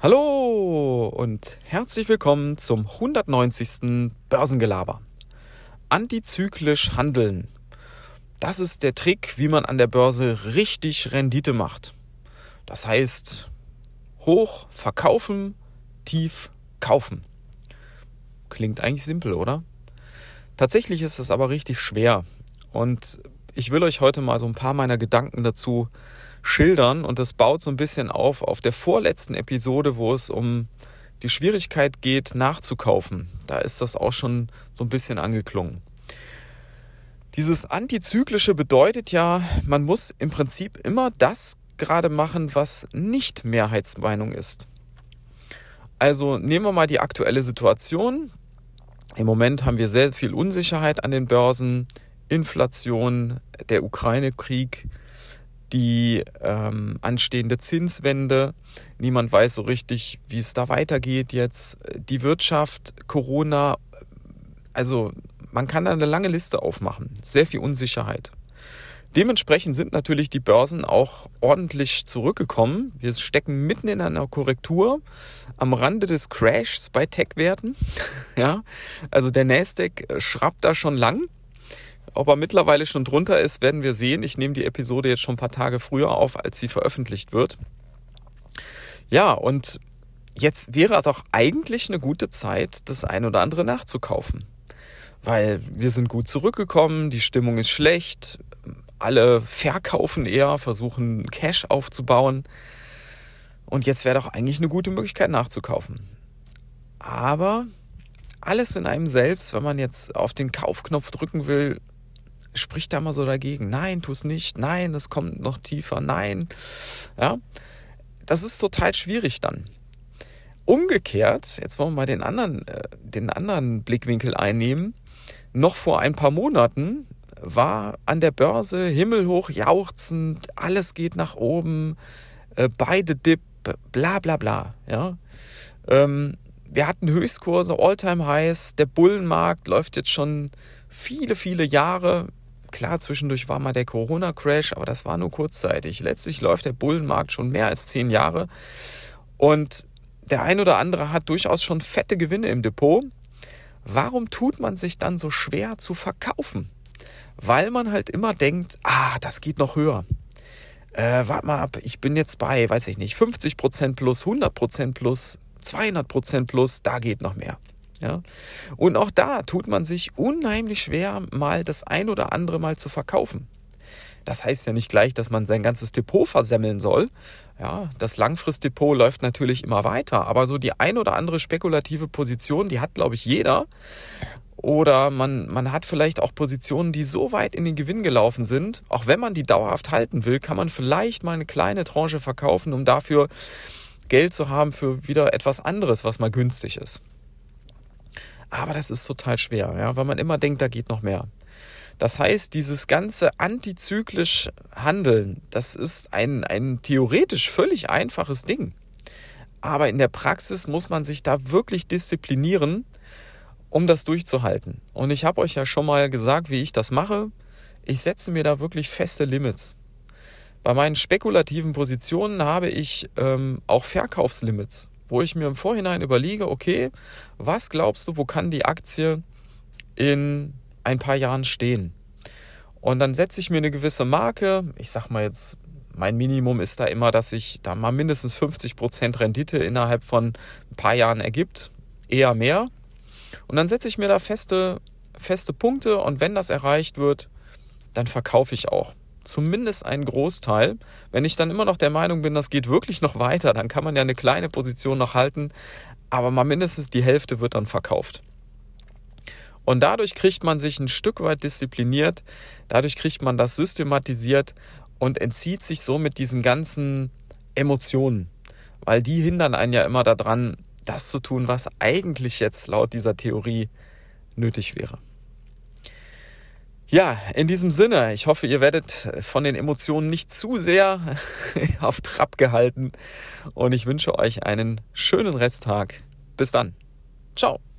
Hallo und herzlich willkommen zum 190. Börsengelaber. Antizyklisch handeln. Das ist der Trick, wie man an der Börse richtig Rendite macht. Das heißt, hoch verkaufen, tief kaufen. Klingt eigentlich simpel, oder? Tatsächlich ist es aber richtig schwer. Und ich will euch heute mal so ein paar meiner Gedanken dazu schildern und das baut so ein bisschen auf auf der vorletzten Episode, wo es um die Schwierigkeit geht, nachzukaufen. Da ist das auch schon so ein bisschen angeklungen. Dieses Antizyklische bedeutet ja, man muss im Prinzip immer das gerade machen, was nicht Mehrheitsmeinung ist. Also nehmen wir mal die aktuelle Situation. Im Moment haben wir sehr viel Unsicherheit an den Börsen, Inflation, der Ukraine-Krieg, die ähm, anstehende Zinswende. Niemand weiß so richtig, wie es da weitergeht jetzt. Die Wirtschaft, Corona, also man kann da eine lange Liste aufmachen. Sehr viel Unsicherheit. Dementsprechend sind natürlich die Börsen auch ordentlich zurückgekommen. Wir stecken mitten in einer Korrektur am Rande des Crashs bei Tech-Werten. ja, also der Nasdaq schraubt da schon lang. Ob er mittlerweile schon drunter ist, werden wir sehen. Ich nehme die Episode jetzt schon ein paar Tage früher auf, als sie veröffentlicht wird. Ja, und jetzt wäre doch eigentlich eine gute Zeit, das ein oder andere nachzukaufen. Weil wir sind gut zurückgekommen, die Stimmung ist schlecht, alle verkaufen eher, versuchen Cash aufzubauen. Und jetzt wäre doch eigentlich eine gute Möglichkeit nachzukaufen. Aber alles in einem selbst, wenn man jetzt auf den Kaufknopf drücken will, spricht da mal so dagegen. Nein, tu es nicht. Nein, es kommt noch tiefer. Nein. Ja, das ist total schwierig dann. Umgekehrt, jetzt wollen wir mal den anderen, äh, den anderen Blickwinkel einnehmen. Noch vor ein paar Monaten war an der Börse himmelhoch jauchzend, alles geht nach oben, äh, beide Dip, bla bla bla. Ja? Ähm, wir hatten Höchstkurse, All-Time-Highs, der Bullenmarkt läuft jetzt schon viele, viele Jahre Klar, zwischendurch war mal der Corona-Crash, aber das war nur kurzzeitig. Letztlich läuft der Bullenmarkt schon mehr als zehn Jahre. Und der ein oder andere hat durchaus schon fette Gewinne im Depot. Warum tut man sich dann so schwer zu verkaufen? Weil man halt immer denkt, ah, das geht noch höher. Äh, warte mal ab, ich bin jetzt bei, weiß ich nicht, 50% plus, 100% plus, 200% plus, da geht noch mehr. Ja? Und auch da tut man sich unheimlich schwer, mal das ein oder andere Mal zu verkaufen. Das heißt ja nicht gleich, dass man sein ganzes Depot versemmeln soll. Ja, das Langfristdepot läuft natürlich immer weiter, aber so die ein oder andere spekulative Position, die hat, glaube ich, jeder. Oder man, man hat vielleicht auch Positionen, die so weit in den Gewinn gelaufen sind, auch wenn man die dauerhaft halten will, kann man vielleicht mal eine kleine Tranche verkaufen, um dafür Geld zu haben für wieder etwas anderes, was mal günstig ist. Aber das ist total schwer, ja, weil man immer denkt, da geht noch mehr. Das heißt, dieses ganze antizyklisch Handeln, das ist ein, ein theoretisch völlig einfaches Ding. Aber in der Praxis muss man sich da wirklich disziplinieren, um das durchzuhalten. Und ich habe euch ja schon mal gesagt, wie ich das mache. Ich setze mir da wirklich feste Limits. Bei meinen spekulativen Positionen habe ich ähm, auch Verkaufslimits wo ich mir im Vorhinein überlege, okay, was glaubst du, wo kann die Aktie in ein paar Jahren stehen? Und dann setze ich mir eine gewisse Marke, ich sag mal jetzt, mein Minimum ist da immer, dass sich da mal mindestens 50% Rendite innerhalb von ein paar Jahren ergibt, eher mehr. Und dann setze ich mir da feste, feste Punkte und wenn das erreicht wird, dann verkaufe ich auch zumindest einen Großteil. Wenn ich dann immer noch der Meinung bin, das geht wirklich noch weiter, dann kann man ja eine kleine Position noch halten, aber mal mindestens die Hälfte wird dann verkauft. Und dadurch kriegt man sich ein Stück weit diszipliniert, dadurch kriegt man das systematisiert und entzieht sich somit diesen ganzen Emotionen, weil die hindern einen ja immer daran, das zu tun, was eigentlich jetzt laut dieser Theorie nötig wäre. Ja, in diesem Sinne, ich hoffe, ihr werdet von den Emotionen nicht zu sehr auf Trab gehalten und ich wünsche euch einen schönen Resttag. Bis dann. Ciao.